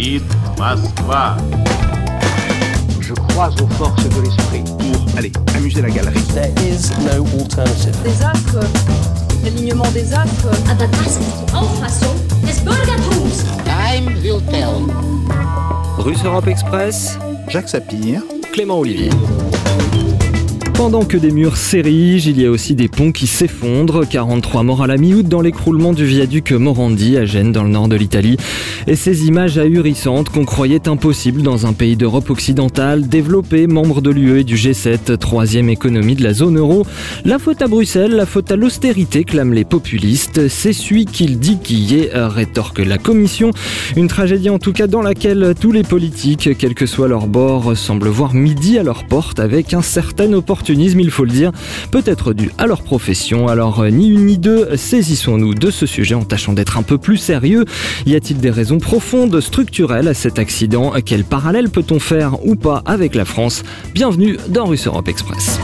говорит Москва. Je crois aux forces de l'esprit. Pour, allez, amuser la galerie. There is no alternative. Des actes, l'alignement des actes. Aber das ist die Auffassung des Bürgertums. Time will tell. Russe Europe Express, Jacques Sapir. Clément Olivier. Pendant que des murs s'érigent, il y a aussi des ponts qui s'effondrent. 43 morts à la mi-août dans l'écroulement du viaduc Morandi à Gênes dans le nord de l'Italie. Et ces images ahurissantes qu'on croyait impossibles dans un pays d'Europe occidentale, développé, membre de l'UE et du G7, troisième économie de la zone euro. La faute à Bruxelles, la faute à l'austérité, clament les populistes. C'est celui qu'il dit qui y est, rétorque la Commission. Une tragédie en tout cas dans laquelle tous les politiques, quel que soit leur bord, semblent voir midi à leur porte avec un certain opportunisme, il faut le dire, peut-être dû à leur profession. Alors ni une ni deux, saisissons-nous de ce sujet en tâchant d'être un peu plus sérieux. Y a-t-il des raisons profondes, structurelles à cet accident? Quel parallèle peut-on faire ou pas avec la France? Bienvenue dans Russe Europe Express.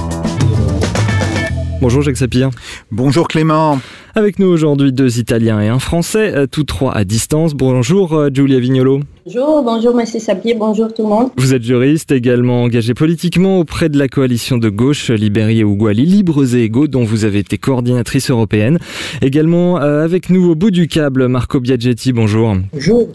Bonjour Jacques Sapir. Bonjour Clément. Avec nous aujourd'hui deux Italiens et un Français, euh, tous trois à distance. Bonjour euh, Giulia Vignolo. Bonjour, bonjour Monsieur Sapier, bonjour tout le monde. Vous êtes juriste, également engagé politiquement auprès de la coalition de gauche Libéry et Ouguali, Libres et Égaux, dont vous avez été coordinatrice européenne. Également euh, avec nous au bout du câble, Marco Biaggetti, bonjour. Bonjour.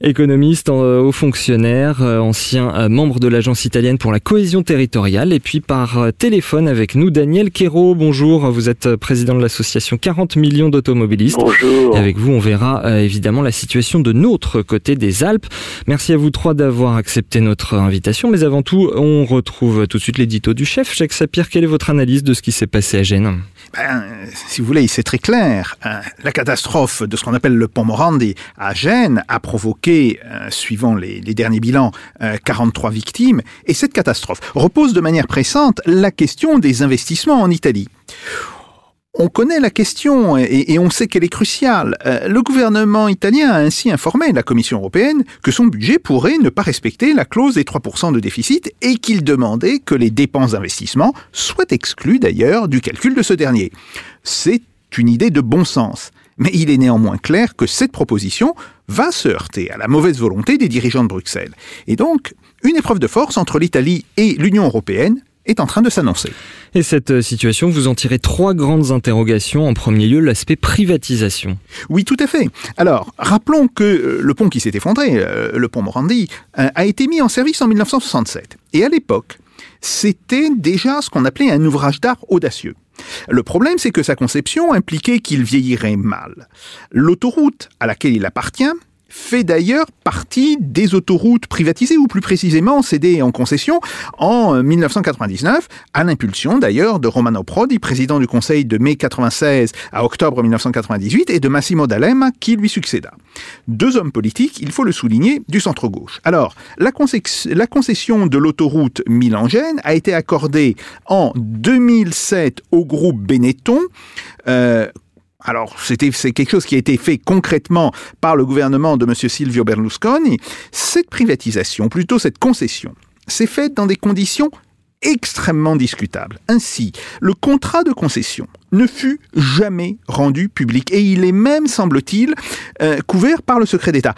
Économiste, haut fonctionnaire, ancien membre de l'Agence italienne pour la cohésion territoriale. Et puis par téléphone avec nous, Daniel Quero, bonjour. Vous êtes président de l'association 40 millions d'automobilistes. Bonjour. Et avec vous, on verra euh, évidemment la situation de notre côté des Alpes. Merci à vous trois d'avoir accepté notre invitation. Mais avant tout, on retrouve tout de suite l'édito du chef. Jacques Sapir, quelle est votre analyse de ce qui s'est passé à Gênes? Ben, si vous voulez, c'est très clair. Euh, La catastrophe de ce qu'on appelle le pont Morandi à Gênes a provoqué, euh, suivant les, les derniers bilans, euh, 43 victimes. Et cette catastrophe repose de manière pressante la question des investissements en Italie. On connaît la question et, on sait qu'elle est cruciale. Euh, le gouvernement italien a ainsi informé la Commission européenne que son budget pourrait ne pas respecter la clause des 3% de déficit et qu'il demandait que les dépenses d'investissement soient exclues d'ailleurs du calcul de ce dernier. C'est une idée de bon sens. Mais il est néanmoins clair que cette proposition va se heurter à la mauvaise volonté des dirigeants de Bruxelles. Et donc, une épreuve de force entre l'Italie et l'Union européenne est en train de s'annoncer. Et cette euh, situation, vous en tirez trois grandes interrogations. En premier lieu, l'aspect privatisation. Oui, tout à fait. Alors, rappelons que euh, le pont qui s'est effondré, euh, le pont Morandi, a été mis en service en 1967. Et à l'époque, c'était déjà ce qu'on appelait un ouvrage d'art audacieux. Le problème, c'est que sa conception impliquait qu'il vieillirait mal. L'autoroute à laquelle il appartient fait d'ailleurs partie des autoroutes privatisées, ou plus précisément cédées en concession en euh, 1999, à l'impulsion d'ailleurs de Romano Prodi, président du Conseil de mai 96 à octobre 1998, et de Massimo D'Alema, qui lui succéda. Deux hommes politiques, il faut le souligner, du centre-gauche. Alors, la, concession- la concession de l'autoroute Milan-Gênes a été accordée en 2007 au groupe Benetton, euh, alors, c'était, c'est quelque chose qui a été fait concrètement par le gouvernement de M. Silvio Berlusconi. Cette privatisation, plutôt cette concession, s'est faite dans des conditions extrêmement discutables. Ainsi, le contrat de concession ne fut jamais rendu public et il est même, semble-t-il, euh, couvert par le secret d'État.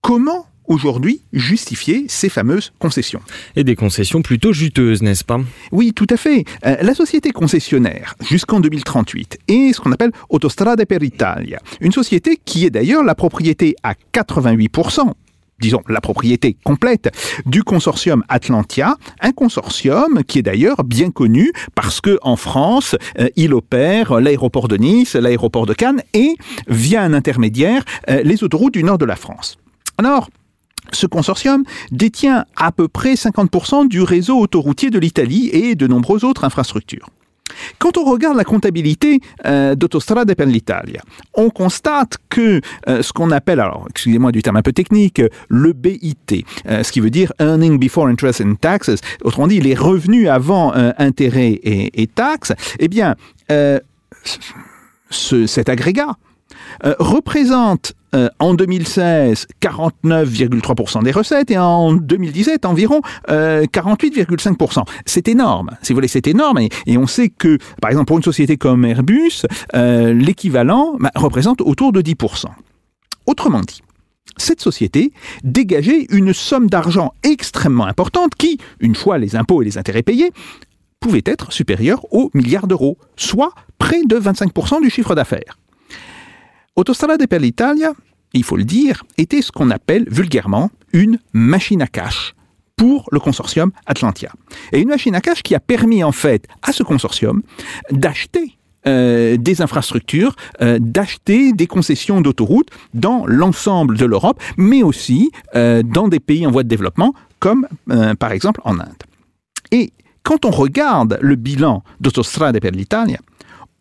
Comment aujourd'hui justifier ces fameuses concessions Et des concessions plutôt juteuses, n'est-ce pas? Oui, tout à fait. Euh, la société concessionnaire, jusqu'en 2038, est ce qu'on appelle Autostrade per Italia, une société qui est d'ailleurs la propriété à 88%, disons la propriété complète, du consortium Atlantia, un consortium qui est d'ailleurs bien connu parce que en France, euh, il opère l'aéroport de Nice, l'aéroport de Cannes et, via un intermédiaire, euh, les autoroutes du nord de la France. Alors, ce consortium détient à peu près 50% du réseau autoroutier de l'Italie et de nombreuses autres infrastructures. Quand on regarde la comptabilité euh, d'Autostrade per l'Italia, on constate que euh, ce qu'on appelle, alors excusez-moi du terme un peu technique, le BIT, euh, ce qui veut dire Earning Before Interest and Taxes, autrement dit les revenus avant euh, intérêts et, taxes, eh bien, euh, ce- cet agrégat euh, représente euh, en 2016 49,3% des recettes et en 2017 environ euh, 48,5%. C'est énorme, si vous voulez, c'est énorme et, on sait que, par exemple, pour une société comme Airbus, euh, l'équivalent bah, représente autour de 10%. Autrement dit, cette société dégageait une somme d'argent extrêmement importante qui, une fois les impôts et les intérêts payés, pouvait être supérieure aux milliards d'euros, soit près de 25% du chiffre d'affaires. Autostrade per l'Italia, il faut le dire, était ce qu'on appelle vulgairement une machine à cash pour le consortium Atlantia. Et une machine à cash qui a permis en fait à ce consortium d'acheter euh, des infrastructures, euh, d'acheter des concessions d'autoroutes dans l'ensemble de l'Europe, mais aussi euh, dans des pays en voie de développement, comme par exemple en Inde. Et quand on regarde le bilan d'Autostrade per l'Italia,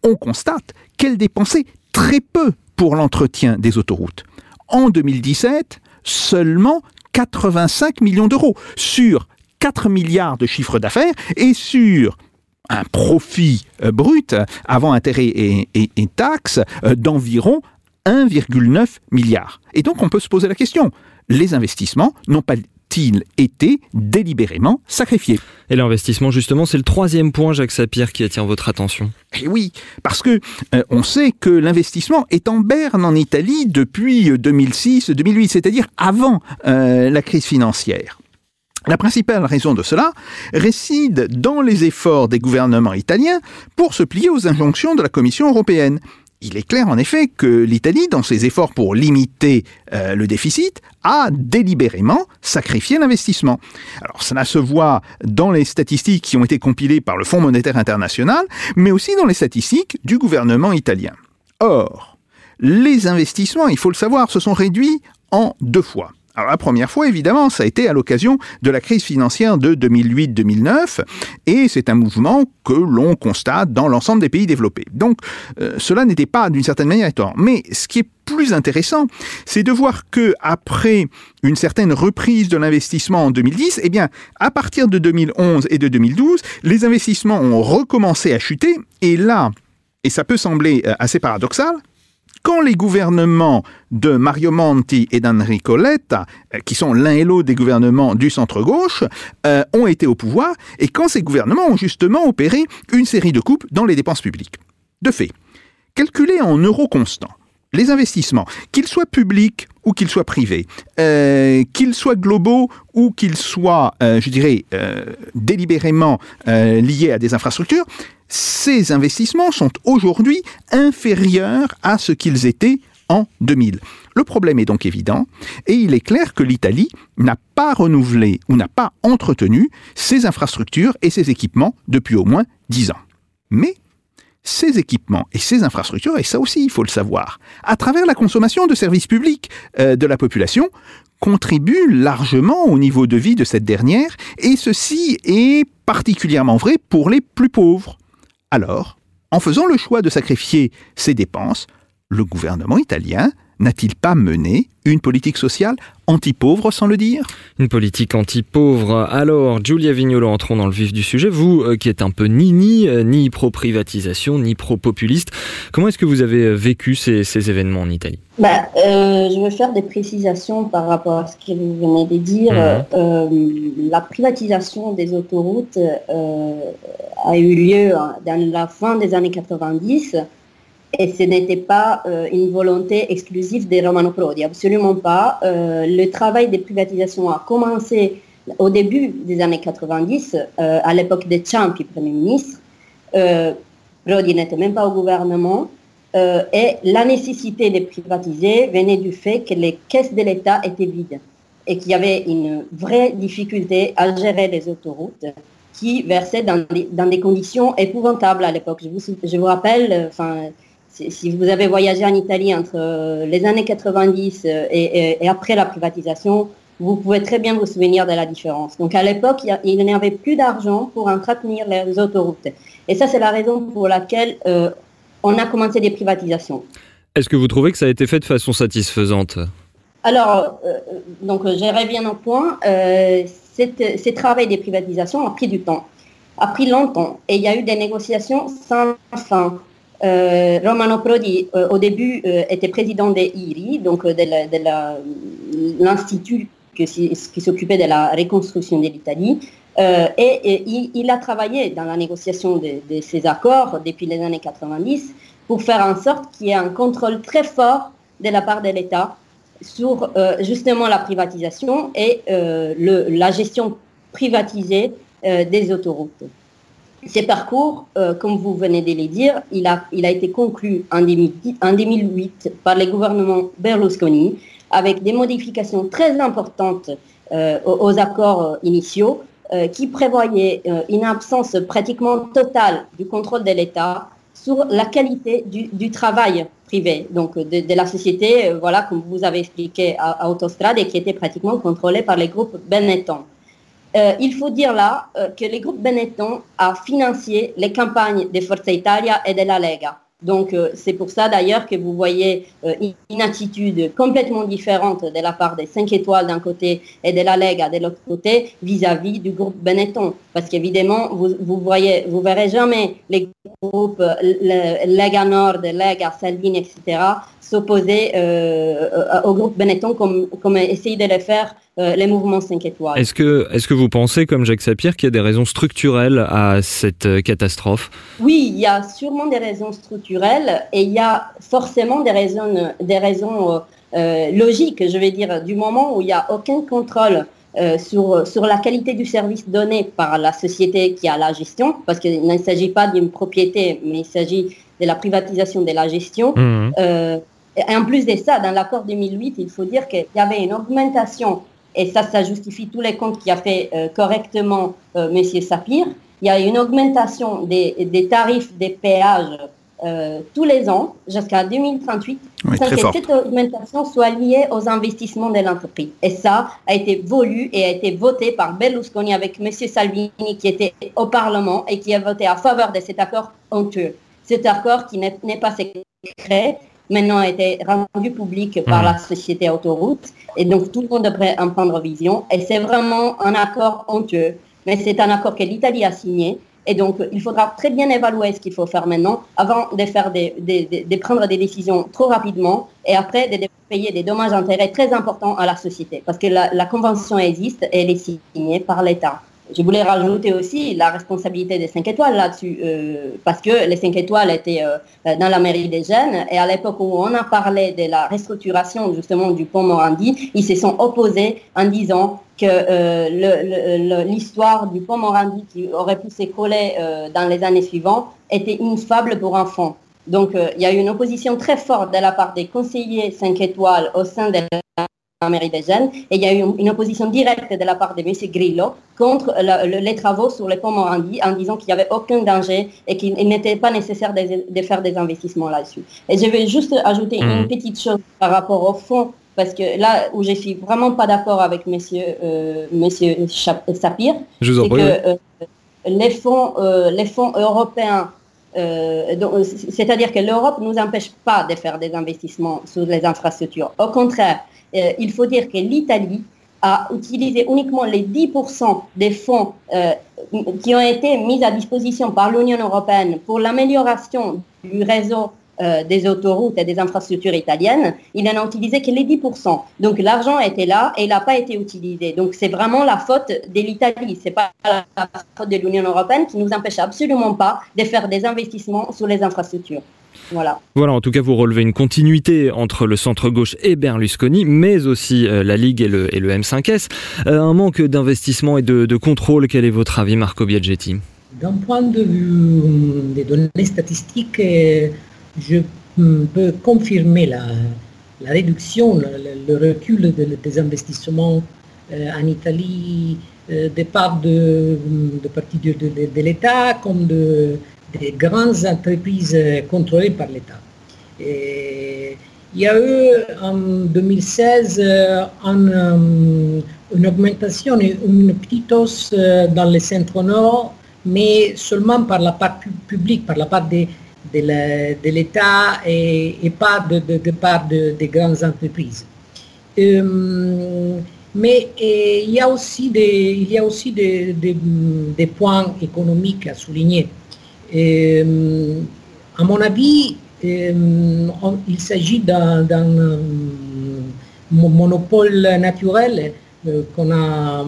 on constate qu'elle dépensait très peu pour l'entretien des autoroutes. En 2017, seulement 85 millions d'euros sur 4 milliards de chiffre d'affaires et sur un profit euh, brut avant intérêt et, taxes euh, d'environ 1,9 milliard. Et donc on peut se poser la question, les investissements n'ont pas ils été délibérément sacrifiés? Et l'investissement, justement, c'est le troisième point, Jacques Sapir, qui attire votre attention. Et eh oui, parce que euh, on sait que l'investissement est en berne en Italie depuis 2006-2008, c'est-à-dire avant euh, la crise financière. La principale raison de cela réside dans les efforts des gouvernements italiens pour se plier aux injonctions de la Commission européenne. Il est clair en effet que l'Italie, dans ses efforts pour limiter euh, le déficit, a délibérément sacrifié l'investissement. Alors cela se voit dans les statistiques qui ont été compilées par le Fonds monétaire international, mais aussi dans les statistiques du gouvernement italien. Or, les investissements, il faut le savoir, se sont réduits en deux fois. Alors la première fois, évidemment, ça a été à l'occasion de la crise financière de 2008-2009, et c'est un mouvement que l'on constate dans l'ensemble des pays développés. Donc euh, cela n'était pas d'une certaine manière étonnant. Mais ce qui est plus intéressant, c'est de voir que après une certaine reprise de l'investissement en 2010, eh bien, à partir de 2011 et de 2012, les investissements ont recommencé à chuter, et là, et ça peut sembler euh, assez paradoxal, quand les gouvernements de Mario Monti et d'Enrico Letta, euh, qui sont l'un et l'autre des gouvernements du centre-gauche, euh, ont été au pouvoir, et quand ces gouvernements ont justement opéré une série de coupes dans les dépenses publiques. De fait, calculés en euros constants, les investissements, qu'ils soient publics ou qu'ils soient privés, euh, qu'ils soient globaux ou qu'ils soient, je dirais, délibérément liés à des infrastructures, ces investissements sont aujourd'hui inférieurs à ce qu'ils étaient en 2000. Le problème est donc évident, et il est clair que l'Italie n'a pas renouvelé ou n'a pas entretenu ses infrastructures et ses équipements depuis au moins 10 ans. Mais ces équipements et ces infrastructures, et ça aussi il faut le savoir, à travers la consommation de services publics euh, de la population, contribuent largement au niveau de vie de cette dernière, et ceci est particulièrement vrai pour les plus pauvres. Alors, en faisant le choix de sacrifier ses dépenses, le gouvernement italien n'a-t-il pas mené une politique sociale anti-pauvre sans le dire? Une politique anti-pauvre. Alors, Giulia Vignolo, entrons dans le vif du sujet. Vous, euh, qui êtes un peu ni ni, euh, ni pro-privatisation, ni pro-populiste, comment est-ce que vous avez euh, vécu ces, événements en Italie? Bah, Je vais faire des précisations par rapport à ce que vous venez de dire. Mhm. la privatisation des autoroutes a eu lieu hein, dans la fin des années 90 et ce n'était pas euh, une volonté exclusive des Romano Prodi, absolument pas. Euh, le travail de privatisation a commencé au début des années 90, euh, à l'époque de Ciampi, Premier ministre. Prodi n'était même pas au gouvernement. et la nécessité de privatiser venait du fait que les caisses de l'État étaient vides et qu'il y avait une vraie difficulté à gérer les autoroutes qui versaient dans des, conditions épouvantables à l'époque. Je vous, je vous rappelle, enfin, si vous avez voyagé en Italie entre euh, les années 90 euh, et, après la privatisation, vous pouvez très bien vous souvenir de la différence. Donc à l'époque, il n'y avait plus d'argent pour entretenir les autoroutes. Et ça, c'est la raison pour laquelle euh, on a commencé des privatisations. Est-ce que vous trouvez que ça a été fait de façon satisfaisante? Alors, donc je reviens au point. ce travail des privatisations a pris du temps, a pris longtemps. Et il y a eu des négociations sans fin. Euh, Romano Prodi, euh, au début, euh, était président des IRI, donc de l'Institut qui, s'occupait de la reconstruction de l'Italie. et, il, a travaillé dans la négociation de, ces accords depuis les années 90 pour faire en sorte qu'il y ait un contrôle très fort de la part de l'État sur justement la privatisation et la gestion privatisée des autoroutes. Ces parcours, comme vous venez de le dire, il a, été conclu en 2008 par les gouvernements Berlusconi avec des modifications très importantes aux accords initiaux euh, qui prévoyait euh, une absence pratiquement totale du contrôle de l'État sur la qualité du, travail privé, donc de, la société, euh, voilà, comme vous avez expliqué à, Autostrade, et qui était pratiquement contrôlée par les groupes Benetton. Il faut dire là que les groupes Benetton a financé les campagnes de Forza Italia et de la Lega. Donc euh, c'est pour ça d'ailleurs que vous voyez euh, une attitude complètement différente de la part des 5 étoiles d'un côté et de la Lega de l'autre côté vis-à-vis du groupe Benetton. Parce qu'évidemment, vous, vous verrez jamais les groupes euh, Lega Nord, Lega, Salvini, etc. s'opposer au groupe Benetton comme, comme de le faire les mouvements 5 étoiles. Est-ce que, est que vous pensez, comme Jacques Sapir, qu'il y a des raisons structurelles à cette catastrophe? Oui, il y a sûrement des raisons structurelles et il y a forcément des raisons, des raisons euh, euh, logiques, je vais dire, du moment où il n'y a aucun contrôle euh, sur, sur la qualité du service donné par la société qui a la gestion, parce qu'il ne s'agit pas d'une propriété, mais il s'agit de la privatisation de la gestion. Mmh. Et en plus de ça, dans l'accord 2008, il faut dire qu'il y avait une augmentation, et ça, ça justifie tous les comptes qui a fait correctement M. Sapir, il y a une augmentation des, des tarifs des péages euh, tous les ans jusqu'à 2038 sans que cette augmentation soit liée aux investissements de l'entreprise. Et ça a été voulu et a été voté par Berlusconi avec M. Salvini qui était au Parlement et qui a voté en faveur de cet accord honteux. Cet accord qui n'est pas secret, maintenant a été rendu public par la société Autoroute et donc tout le monde devrait en prendre vision. Et c'est vraiment un accord honteux, mais c'est un accord que l'Italie a signé et donc, il faudra très bien évaluer ce qu'il faut faire maintenant avant de, faire des, de, prendre des décisions trop rapidement et après de payer des dommages intérêts très importants à la société. Parce que la, la convention existe et elle est signée par l'État. Je voulais rajouter aussi la responsabilité des 5 étoiles là-dessus, euh, parce que les 5 étoiles étaient euh, dans la mairie des jeunes, et à l'époque où on a parlé de la restructuration justement du pont Morandi, ils se sont opposés en disant que euh, l'histoire du pont Morandi qui aurait pu s'écouler dans les années suivantes était une fable pour enfants. Donc il y a eu une opposition très forte de la part des conseillers 5 étoiles au sein de la mairie des jeunes. Et il y a eu une, opposition directe de la part de M. Grillo contre les travaux sur le pont Morandi en disant qu'il n'y avait aucun danger et qu'il n'était pas nécessaire de, faire des investissements là-dessus. Et je vais juste ajouter une mhm. petite chose par rapport au fond, parce que là où je suis vraiment pas d'accord avec M. Euh, monsieur Sapir, c'est que euh, les, fonds, euh, les fonds européens euh, c'est-à-dire que l'Europe ne nous empêche pas de faire des investissements sur les infrastructures. Au contraire, euh, il faut dire que l'Italie a utilisé uniquement les 10% des fonds euh, qui ont été mis à disposition par l'Union européenne pour l'amélioration du réseau euh, des autoroutes et des infrastructures italiennes, il n'en a utilisé que les 10%. Donc l'argent était là et il n'a pas été utilisé. Donc c'est vraiment la faute de l'Italie, c'est pas la faute de l'Union européenne qui nous empêche absolument pas de faire des investissements sur les infrastructures. Voilà. Voilà, en tout cas, vous relevez une continuité entre le centre-gauche et Berlusconi, mais aussi euh, la Ligue et le, M5S. Euh, un manque d'investissement et de, contrôle, quel est votre avis, Marco Biaggetti? D'un point de vue euh, des données statistiques, je peux confirmer la, réduction, le, recul des investissements en Italie de part de, de partie de, de l'État comme de des grandes entreprises contrôlées par l'État. Il y a eu en 2016 une, augmentation, une petite hausse dans les centres nord, mais seulement par la part publique, par la part de, de l'État et, pas de, de, part des grandes entreprises. Euh, mais il y a aussi des points économiques à souligner. Euh, à mon avis, euh, il s'agit d'un euh, monopole naturel qu'on a,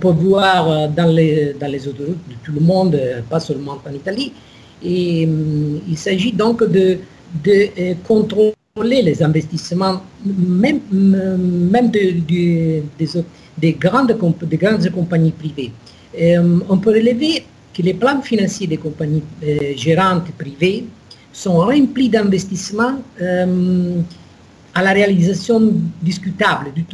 peut voir dans les, dans les autoroutes de tout le monde, pas seulement en Italie. Et il s'agit donc de, de contrôler les investissements, même, même de, des grandes, des grandes compagnies privées. Euh, on peut relever que les plans financiers des compagnies euh, gérantes privées sont remplis d'investissements euh, à la réalisation discutable du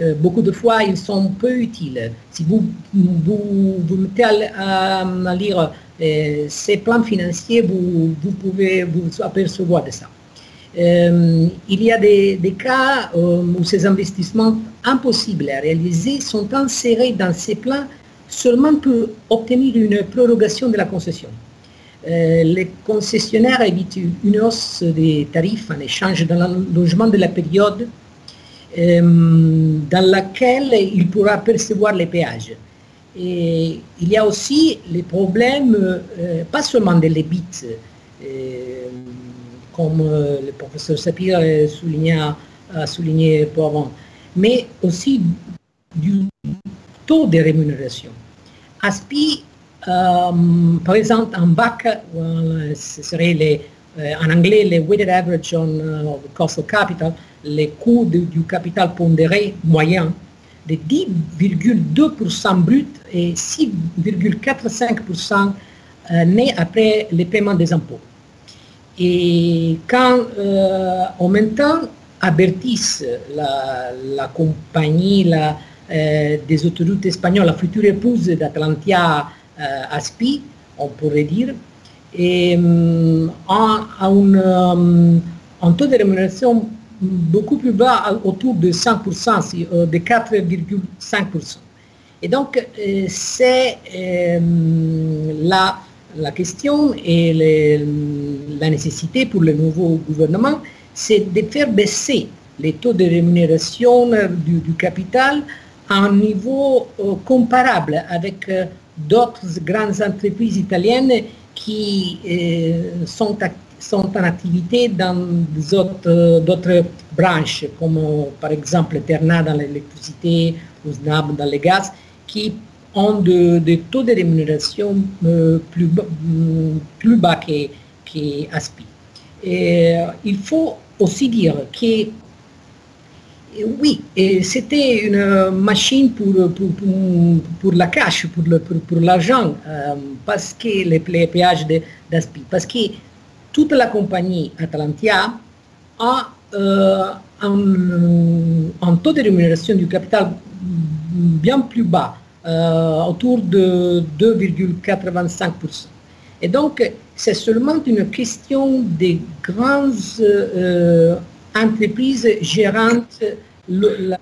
euh, beaucoup de fois, ils sont peu utiles. Si vous vous, mettez à, à- lire ces plans financiers, vous, vous pouvez vous apercevoir de ça. Euh, il y a des, cas euh, où ces investissements impossibles à réaliser sont insérés dans ces plans seulement pour obtenir une prorogation de la concession. Euh, les concessionnaires évitent une hausse des tarifs en échange d'un logement de la période euh, dans laquelle il pourra percevoir les péages. Il y a aussi les problèmes, pas seulement de l'ébit, comme euh, le professeur Sapir a souligné, pour avant, mais aussi du taux de rémunération. ASPI, euh, exemple, en bac, euh, ce serait en anglais les weighted average on of cost of capital, les coûts du capital pondéré moyen de 10,2% brut et 6,45% euh, nés après le paiement des impôts. Et quand euh, en même temps Abertis, la, la compagnie la, euh, des autoroutes espagnoles, la future épouse d'Atlantia euh, Aspi, on pourrait dire, et, hum, a, hum, un taux de rémunération beaucoup plus bas, autour de 5%, si, euh, de 4,5%. Et donc, euh, c'est euh, la, la question et la nécessité pour le nouveau gouvernement, c'est de faire baisser les taux de rémunération du, capital à un niveau euh, comparable avec euh, d'autres grandes entreprises italiennes qui euh, sont, sont en activité dans d'autres branches, comme par exemple Terna dans l'électricité SNAB dans le gaz, qui ont de- des taux de rémunération euh, plus, bas- mm, plus bas que, ASPI. Et, euh, il faut aussi dire que oui, c'était une euh, machine pour, la cash, pour, l'argent, euh, parce que les, péages d'ASPI, parce que toute la compagnie Atlantia a euh, un taux de rémunération du capital bien plus bas, euh, autour de 2,85%. Et donc, c'est seulement une question des grandes euh, entreprises gérantes l'autoroute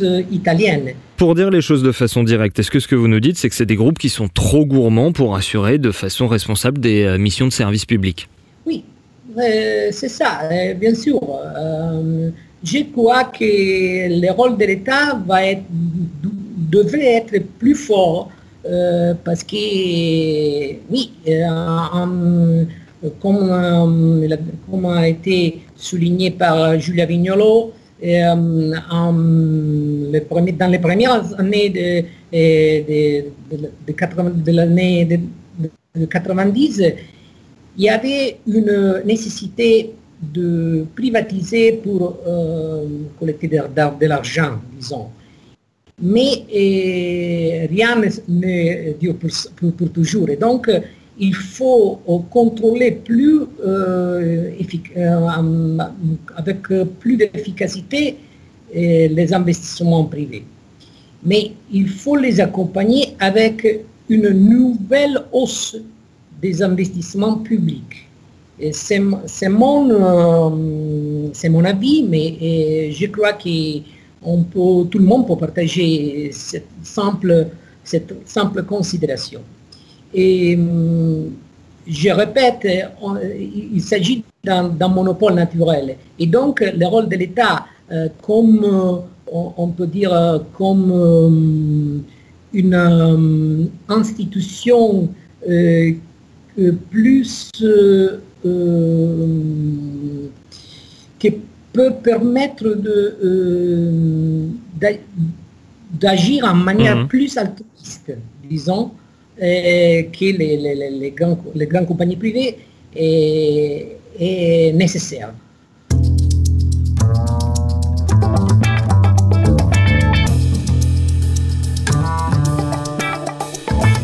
euh, italienne. Pour dire les choses de façon directe, est-ce que ce que vous nous dites, c'est que c'est des groupes qui sont trop gourmands pour assurer de façon responsable des missions de service public? Oui, euh, c'est ça, bien sûr. Euh, je crois que le rôle de l'État devrait être plus fort euh, parce que, oui, euh, euh, comme a été souligné par Julia Vignolo, dans les premières années de, de, de- de 80 de l'année de, de 90, il y avait une nécessité de privatiser pour euh, collecter de, l'argent, disons. Mais euh, rien ne- dure pour, toujours. Et donc, euh, il faut contrôler plus, avec plus d'efficacité les investissements privés. Mais il faut les accompagner avec une nouvelle hausse des investissements publics. C'est mon, euh, mon avis, mais euh, je crois que tout le monde peut partager cette simple, cette simple considération. Et hum, je répète, il s'agit d'un monopole naturel. Et donc, le rôle de l'État, euh, comme euh, on, peut dire, euh, comme euh, une euh, institution euh, plus euh, euh, qui peut permettre de, euh, d'a- d'agir en manière Mhm. plus altruiste, disons, que les, les, les, grands, les grandes compagnies privées est, est nécessaire.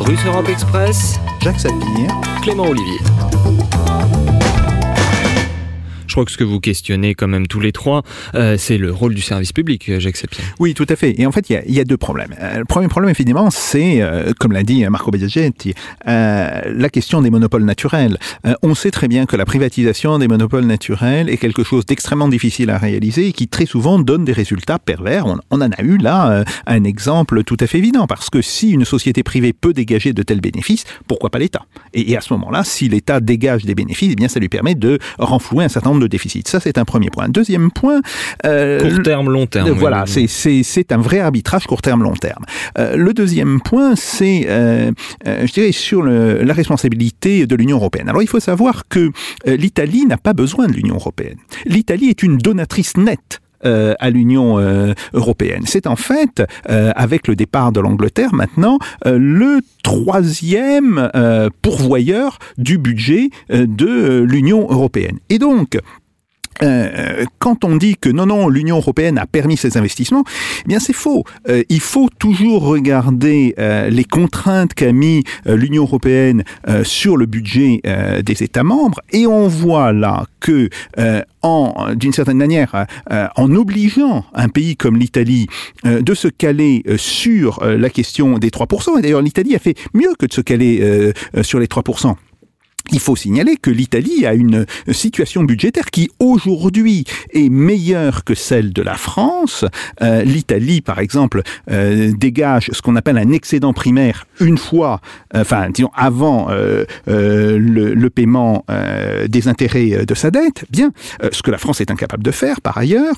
Russe Europe Express, Jacques Sapir, Clément Olivier. Je crois que ce que vous questionnez quand même tous les trois, euh, c'est le rôle du service public, euh, Jacques Sapien. Oui, tout à fait. Et en fait, il y a, deux problèmes. Euh, le premier problème, évidemment, c'est, comme l'a dit Marco Biagietti, euh, la question des monopoles naturels. On sait très bien que la privatisation des monopoles naturels est quelque chose d'extrêmement difficile à réaliser et qui très souvent donne des résultats pervers. On, en a eu là un exemple tout à fait évident, parce que si une société privée peut dégager de tels bénéfices, pourquoi pas l'État? Et, et à ce moment-là, si l'État dégage des bénéfices, eh bien, ça lui permet de renflouer un certain nombre de déficits. Ça, c'est un premier point. Deuxième point... Euh, court terme, long terme. Voilà, oui, oui. c'est un vrai arbitrage court terme, long terme. Euh, le deuxième point, c'est, euh, je dirais, sur le, la responsabilité de l'Union européenne. Alors, il faut savoir que l'Italie n'a pas besoin de l'Union européenne. L'Italie est une donatrice nette euh, à l'Union euh, européenne. C'est en fait, euh, avec le départ de l'Angleterre maintenant, le troisième pourvoyeur du budget de l'Union européenne. Et donc, euh, quand on dit que non, non, l'Union européenne a permis ces investissements, eh bien c'est faux. Euh, il faut toujours regarder euh, les contraintes qu'a mis euh, l'Union européenne euh, sur le budget des États membres, et on voit là que, en d'une certaine manière, euh, en obligeant un pays comme l'Italie euh, de se caler euh, sur la question des 3%, et d'ailleurs l'Italie a fait mieux que de se caler sur les 3%. Il faut signaler que l'Italie a une situation budgétaire qui aujourd'hui est meilleure que celle de la France. Euh, L'Italie, par exemple, euh, dégage ce qu'on appelle un excédent primaire une fois, euh, disons, avant le, le, paiement des intérêts de sa dette. Bien, ce que la France est incapable de faire par ailleurs.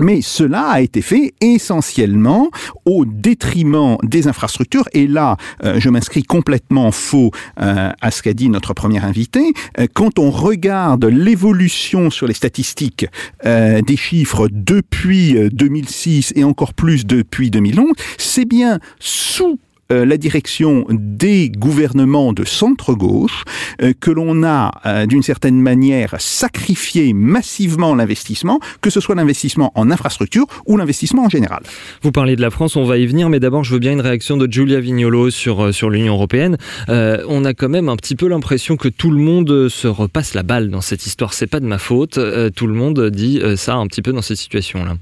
Mais cela a été fait essentiellement au détriment des infrastructures. Et là, euh, je m'inscris complètement faux euh, à ce qu'a dit notre premier invité. Euh, quand on regarde l'évolution sur les statistiques des chiffres depuis 2006 et encore plus depuis 2011, c'est bien sous euh, la direction des gouvernements de centre-gauche euh, que l'on a, euh, d'une certaine manière, sacrifié massivement l'investissement, que ce soit l'investissement en infrastructure ou l'investissement en général. Vous parlez de la France, on va y venir, mais d'abord je veux bien une réaction de Giulia Vignolo sur, sur l'Union européenne. On a quand même un petit peu l'impression que tout le monde se repasse la balle dans cette histoire. C'est pas de ma faute. Tout le monde dit ça un petit peu dans ces situations-là.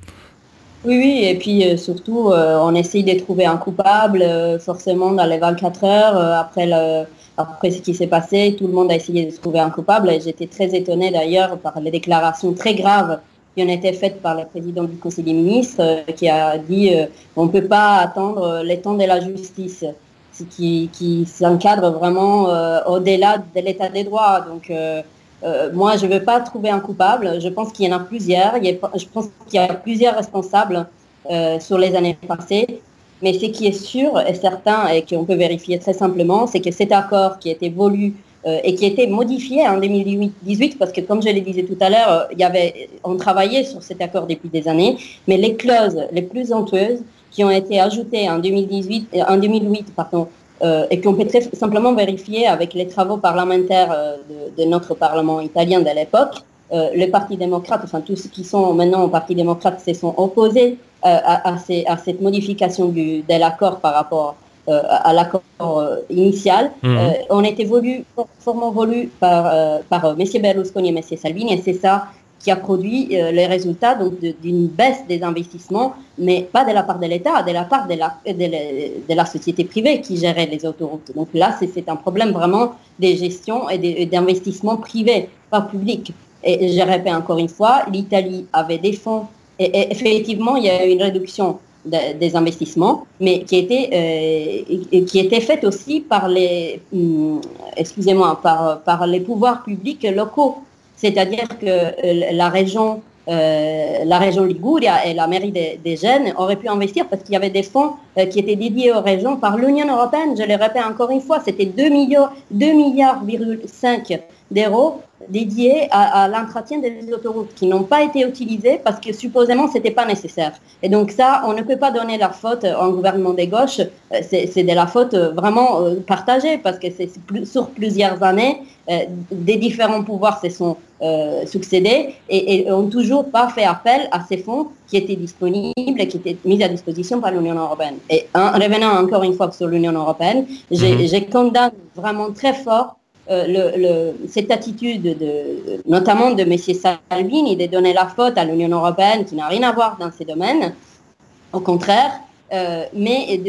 Oui, oui, et puis euh, surtout, euh, on essaye de trouver un coupable, euh, forcément dans les 24 heures, après, le, ce qui s'est passé, tout le monde a essayé de trouver un coupable, et j'étais très étonnée d'ailleurs par les déclarations très graves qui ont été faites par le président du Conseil des ministres, qui a dit on ne peut pas attendre les temps de la justice, ce qui, qui s'encadre vraiment au-delà de l'état des droits. Donc, euh, moi, je ne veux pas trouver un coupable. Je pense qu'il y en a plusieurs. Je pense qu'il y a plusieurs responsables euh, sur les années passées. Mais ce qui est sûr et certain et qu'on peut vérifier très simplement, c'est que cet accord qui a été voulu euh, et qui a été modifié en 2018, parce que comme je le disais tout à l'heure, on travaillait sur cet accord depuis des années, mais les clauses les plus honteuses qui ont été ajoutées en 2018, en 2008, pardon, euh, et qu'on peut très simplement vérifier avec les travaux parlementaires euh, de, de, notre Parlement italien de l'époque. Euh, le Parti démocrate, enfin tous ceux qui sont maintenant au Parti démocrate se sont opposés à, à, ces, à, cette modification du, de l'accord par rapport à l'accord initial. Mmh. on était voulu, fortement voulu par, par M. Berlusconi et M. Salvini, et c'est ça qui a produit euh, les résultats d'une baisse des investissements, mais pas de la part de l'État, de la part de la, la, société privée qui gérait les autoroutes. Donc là, c'est un problème vraiment des gestions et d'investissements privés, pas publics. Et je répète encore une fois, l'Italie avait des fonds, et, effectivement, il y a eu une réduction de, des investissements, mais qui était, euh, qui était faite aussi par les, hum, excusez-moi, par les pouvoirs publics locaux c'est-à-dire que euh, la région, euh, la région Liguria et la mairie des, Gènes auraient pu investir parce qu'il y avait des fonds euh, qui étaient dédiés aux régions par l'Union européenne. Je le répète encore une fois, c'était 2 milliards, 2 milliards d'euros dédiés à, l'entretien des autoroutes qui n'ont pas été utilisés parce que supposément ce n'était pas nécessaire. Et donc ça, on ne peut pas donner la faute au gouvernement des gauches, euh, c'est de la faute euh, vraiment euh, partagée parce que c'est sur plusieurs années, des différents pouvoirs se sont succédés et, n'ont ont toujours pas fait appel à ces fonds qui étaient disponibles et qui étaient mis à disposition par l'Union européenne. Et en revenant encore une fois sur l'Union européenne, j'ai mhm. condamné vraiment très fort euh, cette attitude, de, notamment de M. Salvini, de donner la faute à l'Union européenne qui n'a rien à voir dans ces domaines, au contraire, euh, mais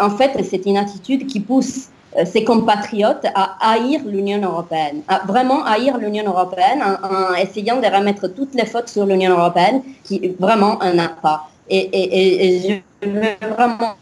en fait, c'est une attitude qui pousse euh, ses compatriotes à haïr l'Union européenne, à vraiment haïr l'Union européenne en, essayant de remettre toutes les fautes sur l'Union européenne qui vraiment en a pas. Et, je veux vraiment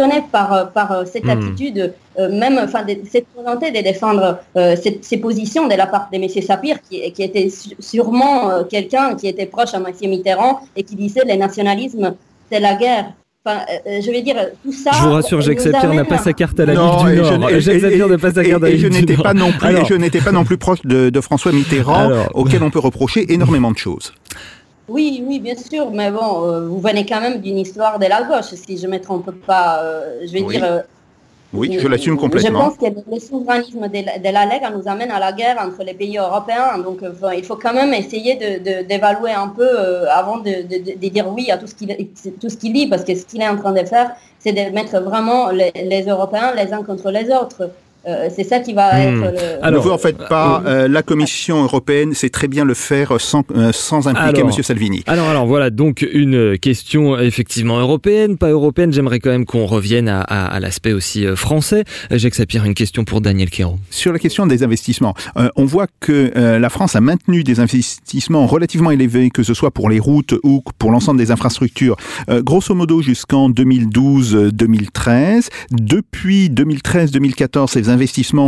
euh, par euh, cette hmm. attitude, euh, même enfin, cette volonté de défendre ces positions de la part de M. Sapir, qui, qui était sûrement quelqu'un qui était proche à M. Mitterrand et qui disait le nationalisme, c'est la guerre. Enfin, je vais dire, tout ça. Je vous rassure, Jacques Sapir n'a pas sa carte à la Ligue du Nord. Jacques Sapir n'a pas sa carte à la Ligue Nord. Pas non plus, et je n'étais pas non plus proche de, François Mitterrand, auquel on peut reprocher énormément de choses. Oui, oui, bien sûr, mais bon, euh, vous venez quand même d'une histoire de la gauche, si je ne me trompe pas. Euh, je vais dire. Euh, oui, je l'assume complètement. Je pense que le souverainisme de, la Ligue nous amène à la guerre entre les pays européens. Donc, il faut quand même essayer d'évaluer un peu avant de, dire oui à tout ce qu'il lit, parce que ce qu'il est en train de faire, c'est de mettre vraiment les Européens les uns contre les autres. Euh, c'est ça qui va hmm. être le... Alors, ne vous en faites pas, euh, euh, la Commission européenne sait très bien le faire sans, sans impliquer M. Salvini. Alors, alors voilà, donc une question effectivement européenne, pas européenne, j'aimerais quand même qu'on revienne à, à, l'aspect aussi français. Jacques Sapir, une question pour Daniel Quérault. Sur la question des investissements, on voit que la France a maintenu des investissements relativement élevés, que ce soit pour les routes ou pour l'ensemble des infrastructures, grosso modo jusqu'en 2012-2013. Depuis 2013-2014, ces investissements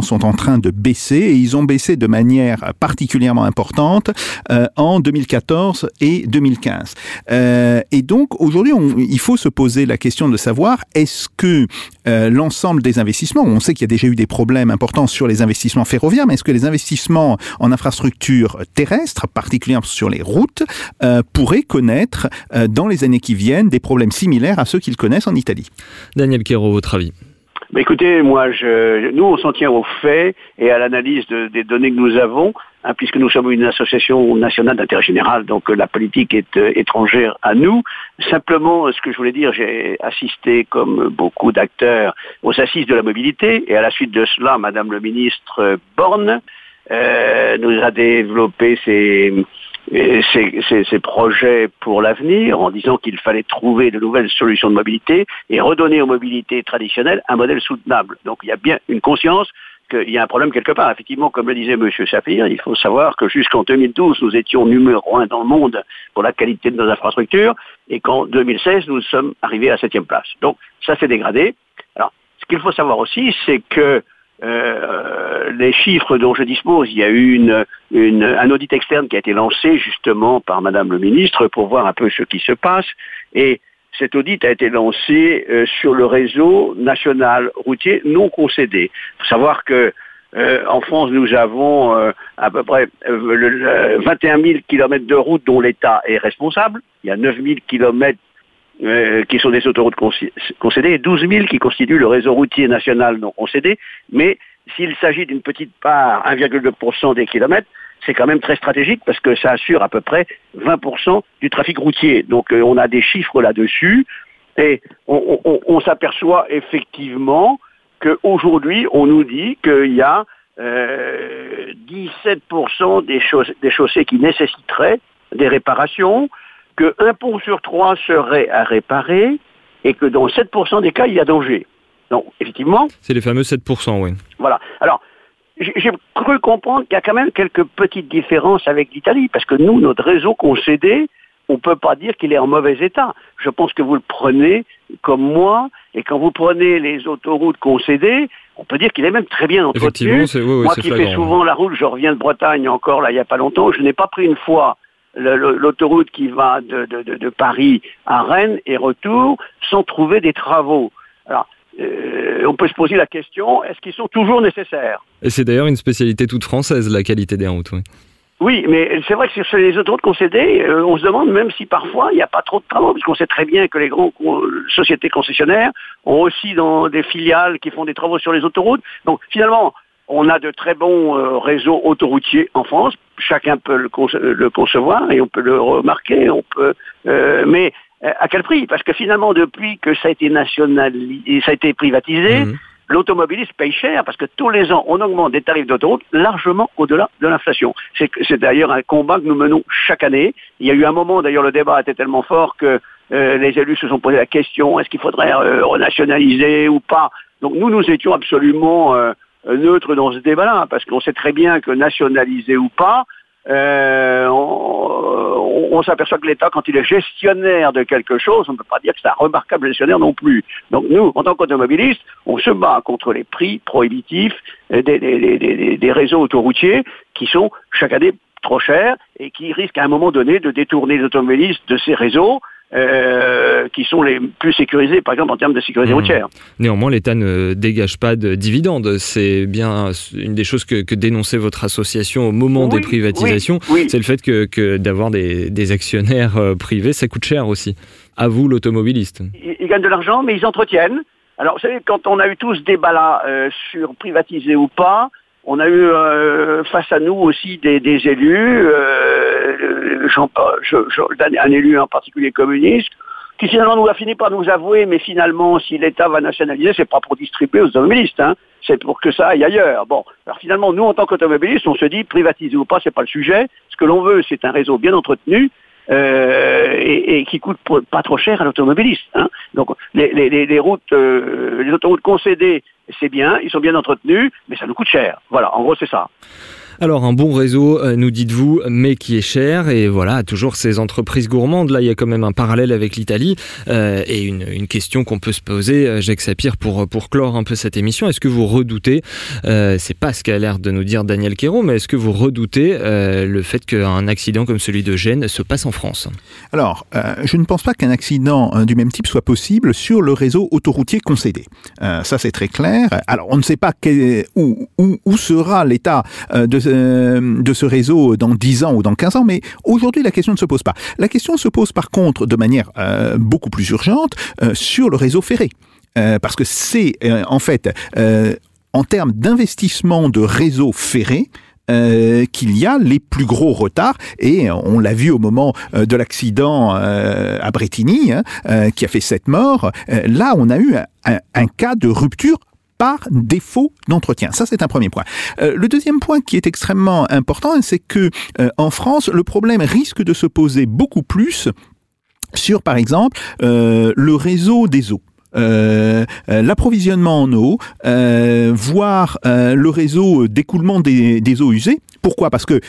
sont en train de baisser et ils ont baissé de manière particulièrement importante euh, en 2014 et 2015. Euh, et donc aujourd'hui, il faut se poser la question de savoir est-ce que euh, l'ensemble des investissements, on sait qu'il y a déjà eu des problèmes importants sur les investissements ferroviaires, mais est-ce que les investissements en infrastructures terrestres, particulièrement sur les routes, pourraient connaître dans les années qui viennent des problèmes similaires à ceux qu'ils connaissent en Italie? Daniel Quero, votre avis? Bah, écoutez, moi, je, nous, on s'en tient aux faits et à l'analyse des données que nous avons, hein, puisque nous sommes une association nationale d'intérêt général, donc euh, la politique est euh, étrangère à nous. Simplement, ce que je voulais dire, j'ai assisté, comme beaucoup d'acteurs, aux assises de la mobilité, et à la suite de cela, Madame le ministre Borne euh, nous a développé ses ces, projets pour l'avenir en disant qu'il fallait trouver de nouvelles solutions de mobilité et redonner aux mobilités traditionnelles un modèle soutenable. Donc il y a bien une conscience qu'il y a un problème quelque part. Effectivement, comme le disait M. Sapir, il faut savoir que jusqu'en 2012, nous étions numéro un dans le monde pour la qualité de nos infrastructures et qu'en 2016, nous sommes arrivés à septième place. Donc ça s'est dégradé. Alors, ce qu'il faut savoir aussi, c'est que euh, les chiffres dont je dispose, il y a eu un audit externe qui a été lancé justement par Madame le ministre pour voir un peu ce qui se passe. Et cet audit a été lancé euh, sur le réseau national routier non concédé. Il faut savoir que euh, en France, nous avons à peu près 21 000 kilomètres de routes dont l'État est responsable. Il y a 9 000 kilomètres euh, qui sont des autoroutes concédées, et 12 000 qui constituent le réseau routier national non concédé. Mais s'il s'agit d'une petite part, 1,2% des kilomètres, c'est quand même très stratégique parce que ça assure à peu près 20% du trafic routier. Donc euh, on a des chiffres là-dessus et on, s'aperçoit effectivement qu'aujourd'hui on nous dit qu'il y a euh, 17% des, des chaussées qui nécessiteraient des réparations, que un pont sur trois serait à réparer et que dans 7% des cas, il y a danger. Donc, effectivement. C'est les fameux 7%, oui. Voilà. Alors, j'ai cru comprendre qu'il y a quand même quelques petites différences avec l'Italie, parce que nous, notre réseau concédé, on ne peut pas dire qu'il est en mauvais état. Je pense que vous le prenez comme moi, et quand vous prenez les autoroutes concédées, on peut dire qu'il est même très bien entretenu. moi qui fais souvent la route, je reviens de Bretagne encore là il n'y a pas longtemps, je n'ai pas pris une fois l'autoroute qui va de, Paris à Rennes et retour sans trouver des travaux. Alors, euh, on peut se poser la question, est-ce qu'ils sont toujours nécessaires? Et c'est d'ailleurs une spécialité toute française, la qualité des routes. Oui. Oui, mais c'est vrai que sur les autoroutes concédées, euh, on se demande même si parfois il n'y a pas trop de travaux, puisqu'on sait très bien que les grandes sociétés concessionnaires ont aussi dans des filiales qui font des travaux sur les autoroutes. Donc finalement, on a de très bons euh, réseaux autoroutiers en France. Chacun peut le, concevoir et on peut le remarquer. On peut, euh, mais à quel prix? Parce que finalement, depuis que ça a été nationalisé, ça a été privatisé. Mmh l'automobiliste paye cher parce que tous les ans, on augmente des tarifs d'autoroute largement au-delà de l'inflation. C'est d'ailleurs un combat que nous menons chaque année. Il y a eu un moment, d'ailleurs, le débat était tellement fort que euh, les élus se sont posé la question, est-ce qu'il faudrait euh, renationaliser ou pas? Donc nous, nous étions absolument euh, neutres dans ce débat-là, parce qu'on sait très bien que nationaliser ou pas, euh, on, s'aperçoit que l'État, quand il est gestionnaire de quelque chose, on ne peut pas dire que c'est un remarquable gestionnaire non plus. Donc nous, en tant qu'automobilistes, on se bat contre les prix prohibitifs des, des réseaux autoroutiers qui sont chaque année trop chers et qui risquent à un moment donné de détourner les automobilistes de ces réseaux euh, qui sont les plus sécurisés, par exemple en termes de sécurité mmh. routière. Néanmoins, l'État ne dégage pas de dividendes. C'est bien une des choses que, dénonçait votre association au moment des privatisations. C'est le fait que, d'avoir des, actionnaires euh, privés, ça coûte cher aussi. À vous, l'automobiliste. Ils, gagnent de l'argent, mais ils entretiennent. Alors, vous savez, quand on a eu tout ce débat-là euh, sur privatiser ou pas, on a eu euh, face à nous aussi des, élus, euh, un élu en particulier communiste, qui finalement nous a fini par nous avouer, mais finalement, si l'État va nationaliser, c'est pas pour distribuer aux automobilistes, hein, c'est pour que ça aille ailleurs. Bon, alors finalement, nous, en tant qu'automobilistes, on se dit, privatiser ou pas, c'est pas le sujet. Ce que l'on veut, c'est un réseau bien entretenu, euh, et, qui coûte pas trop cher à l'automobiliste. Hein. Donc les, routes, les autoroutes concédées c'est bien, ils sont bien entretenus, mais ça nous coûte cher. Voilà, en gros, c'est ça. Alors un bon réseau, euh, nous dites-vous, mais qui est cher et voilà toujours ces entreprises gourmandes. Là, il y a quand même un parallèle avec l'Italie euh, et une, question qu'on peut se poser, euh, Jacques Sapir, pour pour clore un peu cette émission. Est-ce que vous redoutez, c'est pas ce qu'a l'air de nous dire Daniel Quéron, mais est-ce que vous redoutez le fait qu'un accident comme celui de Gênes se passe en France? Alors, je ne pense pas qu'un accident du même type soit possible sur le réseau autoroutier concédé. ça, c'est très clair. Alors, on ne sait pas où, où, où, sera l'état de euh, de ce réseau dans 10 ans ou dans 15 ans, mais aujourd'hui la question ne se pose pas. La question se pose par contre de manière euh, beaucoup plus urgente euh, sur le réseau ferré. parce que c'est en fait en termes d'investissement de réseau ferré, qu'il y a les plus gros retards et on l'a vu au moment de l'accident à Bretigny hein, qui a fait sept morts. là, on a eu un cas de rupture par défaut d'entretien. Ça, c'est un premier point. Euh, le deuxième point qui est extrêmement important, c'est que euh, en France, le problème risque de se poser beaucoup plus sur, par exemple, euh, le réseau des eaux. l'approvisionnement en eau, voire le réseau d'écoulement des, des, eaux usées. Pourquoi? Parce que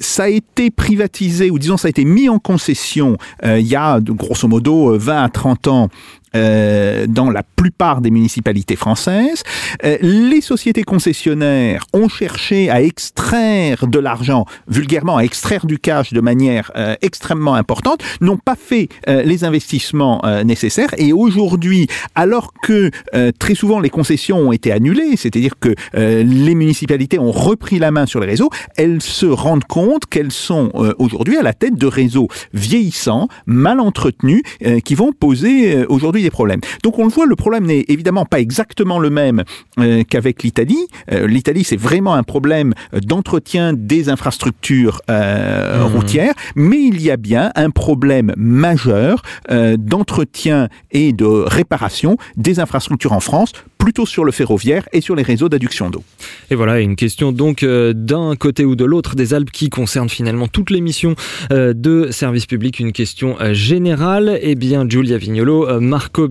ça a été privatisé, ou disons ça a été mis en concession il y a grosso modo 20 à 30 ans euh, dans la plupart des municipalités françaises. Euh, les sociétés concessionnaires ont cherché à extraire de l'argent, vulgairement à extraire du cash de manière euh, extrêmement importante, n'ont pas fait les investissements nécessaires et aujourd'hui, alors que très souvent les concessions ont été annulées, c'est-à-dire que les municipalités ont repris la main sur les réseaux, elles se rendent compte qu'elles sont aujourd'hui à la tête de réseaux vieillissants, mal entretenus, qui vont poser aujourd'hui des problèmes. Donc on le voit, le problème n'est évidemment pas exactement le même euh, qu'avec l'Italie. Euh, L'Italie, c'est vraiment un problème d'entretien des infrastructures euh, mmh. routières, mais il y a bien un problème majeur d'entretien et de réparation des infrastructures en France plutôt sur le ferroviaire et sur les réseaux d'adduction d'eau. Et voilà, une question donc euh, d'un côté ou de l'autre des Alpes qui concerne finalement toutes les missions euh, de service public, une question euh, générale. Eh bien, Giulia Vignolo, Marco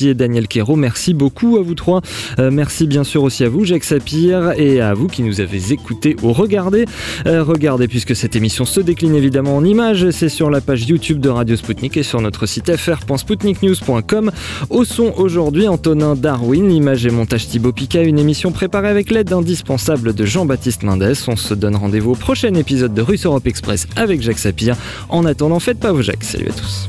et Daniel Quero, merci beaucoup à vous trois. Merci bien sûr aussi à vous, Jacques Sapir, et à vous qui nous avez écoutés ou regardés. regardez, puisque cette émission se décline évidemment en images, c'est sur la page YouTube de Radio Sputnik et sur notre site fr.sputniknews.com. Au son aujourd'hui, Antonin Darwin, image et montage Thibaut Pica, une émission préparée avec l'aide indispensable de Jean-Baptiste Mendes. On se donne rendez-vous au prochain épisode de Russe Europe Express avec Jacques Sapir. En attendant, faites pas vos Jacques. Salut à tous.